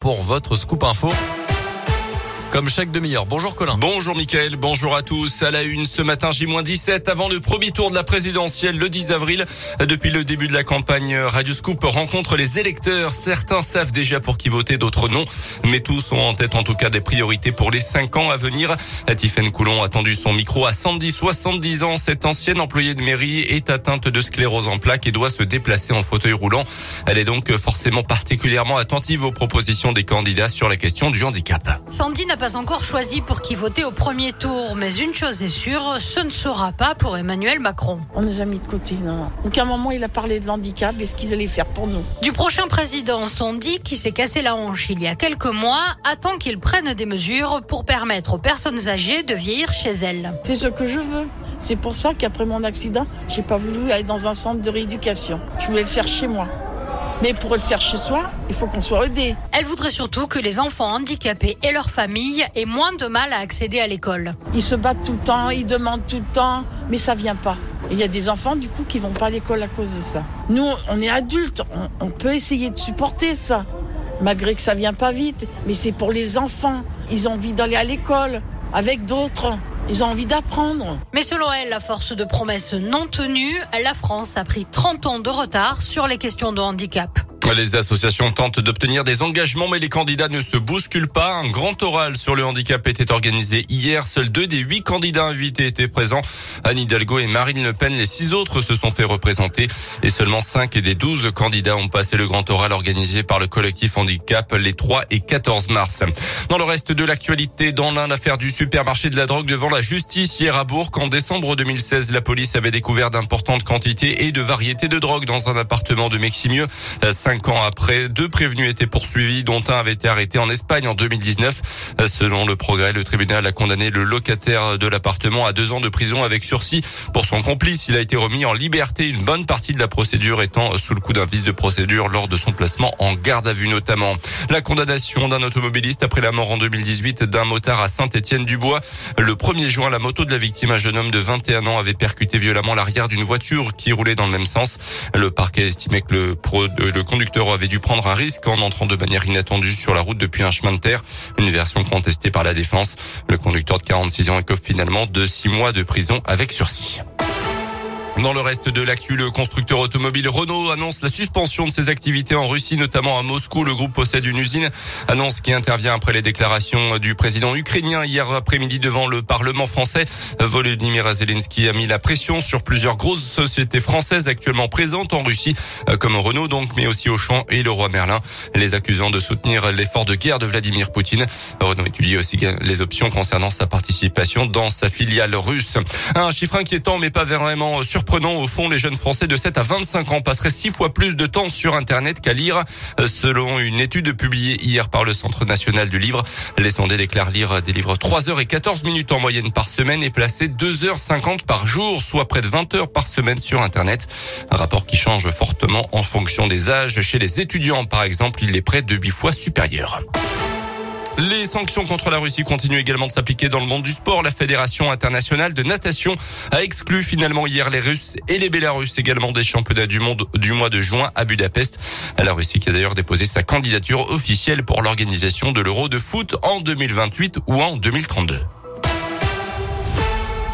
pour votre scoop info comme chaque demi-heure. Bonjour Colin. Bonjour Mickaël, bonjour à tous. À la une ce matin J-17 avant le premier tour de la présidentielle le 10 avril. Depuis le début de la campagne, Radio Scoop rencontre les électeurs. Certains savent déjà pour qui voter, d'autres non. Mais tous ont en tête en tout cas des priorités pour les cinq ans à venir. Tiffaine Coulon a tendu son micro à 110, 70 ans. Cette ancienne employée de mairie est atteinte de sclérose en plaques et doit se déplacer en fauteuil roulant. Elle est donc forcément particulièrement attentive aux propositions des candidats sur la question du handicap. Sandy pas encore choisi pour qui voter au premier tour, mais une chose est sûre, ce ne sera pas pour Emmanuel Macron. On les a mis de côté, non. Donc à un moment, il a parlé de l'handicap et ce qu'ils allaient faire pour nous. Du prochain président, Sandy, qui s'est cassé la hanche il y a quelques mois, attend qu'il prenne des mesures pour permettre aux personnes âgées de vieillir chez elles. C'est ce que je veux. C'est pour ça qu'après mon accident, j'ai pas voulu aller dans un centre de rééducation. Je voulais le faire chez moi. Mais pour le faire chez soi, il faut qu'on soit aidé. Elle voudrait surtout que les enfants handicapés et leurs familles aient moins de mal à accéder à l'école. Ils se battent tout le temps, ils demandent tout le temps, mais ça vient pas. Il y a des enfants du coup qui vont pas à l'école à cause de ça. Nous, on est adultes, on, on peut essayer de supporter ça, malgré que ça vient pas vite. Mais c'est pour les enfants. Ils ont envie d'aller à l'école avec d'autres. Ils ont envie d'apprendre. Mais selon elle, la force de promesses non tenues, la France a pris 30 ans de retard sur les questions de handicap. Les associations tentent d'obtenir des engagements, mais les candidats ne se bousculent pas. Un grand oral sur le handicap était organisé hier. Seuls deux des huit candidats invités étaient présents. Anne Hidalgo et Marine Le Pen. Les six autres se sont fait représenter. Et seulement cinq des douze candidats ont passé le grand oral organisé par le collectif handicap les 3 et 14 mars. Dans le reste de l'actualité, dans l'un, l'affaire du supermarché de la drogue devant la justice hier à Bourg. En décembre 2016, la police avait découvert d'importantes quantités et de variétés de drogue dans un appartement de Meximieux. Cinq ans après, deux prévenus étaient poursuivis, dont un avait été arrêté en Espagne en 2019. Selon le progrès, le tribunal a condamné le locataire de l'appartement à deux ans de prison avec sursis. Pour son complice, il a été remis en liberté, une bonne partie de la procédure étant sous le coup d'un vice de procédure lors de son placement en garde à vue notamment. La condamnation d'un automobiliste après la mort en 2018 d'un motard à Saint-Étienne-du-Bois. Le 1er juin, la moto de la victime, un jeune homme de 21 ans, avait percuté violemment l'arrière d'une voiture qui roulait dans le même sens. Le parquet estimait que le, pro, le conducteur conducteur avait dû prendre un risque en entrant de manière inattendue sur la route depuis un chemin de terre. Une version contestée par la défense. Le conducteur de 46 ans écope finalement de 6 mois de prison avec sursis. Dans le reste de l'actu, le constructeur automobile Renault annonce la suspension de ses activités en Russie, notamment à Moscou. Le groupe possède une usine, annonce qui intervient après les déclarations du président ukrainien hier après-midi devant le Parlement français. Volodymyr Zelensky a mis la pression sur plusieurs grosses sociétés françaises actuellement présentes en Russie, comme Renault donc, mais aussi Auchan et le Roi Merlin, les accusant de soutenir l'effort de guerre de Vladimir Poutine. Renault étudie aussi les options concernant sa participation dans sa filiale russe. Un chiffre inquiétant, mais pas vraiment surprenant Au fond, les jeunes Français de 7 à 25 ans passeraient six fois plus de temps sur Internet qu'à lire. Selon une étude publiée hier par le Centre national du livre, les sondés déclarent lire des livres 3 heures et 14 minutes en moyenne par semaine et placer 2 heures 50 par jour, soit près de 20 heures par semaine sur Internet. Un rapport qui change fortement en fonction des âges. Chez les étudiants, par exemple, il est près de 8 fois supérieur. Les sanctions contre la Russie continuent également de s'appliquer dans le monde du sport. La Fédération internationale de natation a exclu finalement hier les Russes et les Bélarusses également des championnats du monde du mois de juin à Budapest. La Russie qui a d'ailleurs déposé sa candidature officielle pour l'organisation de l'Euro de foot en 2028 ou en 2032.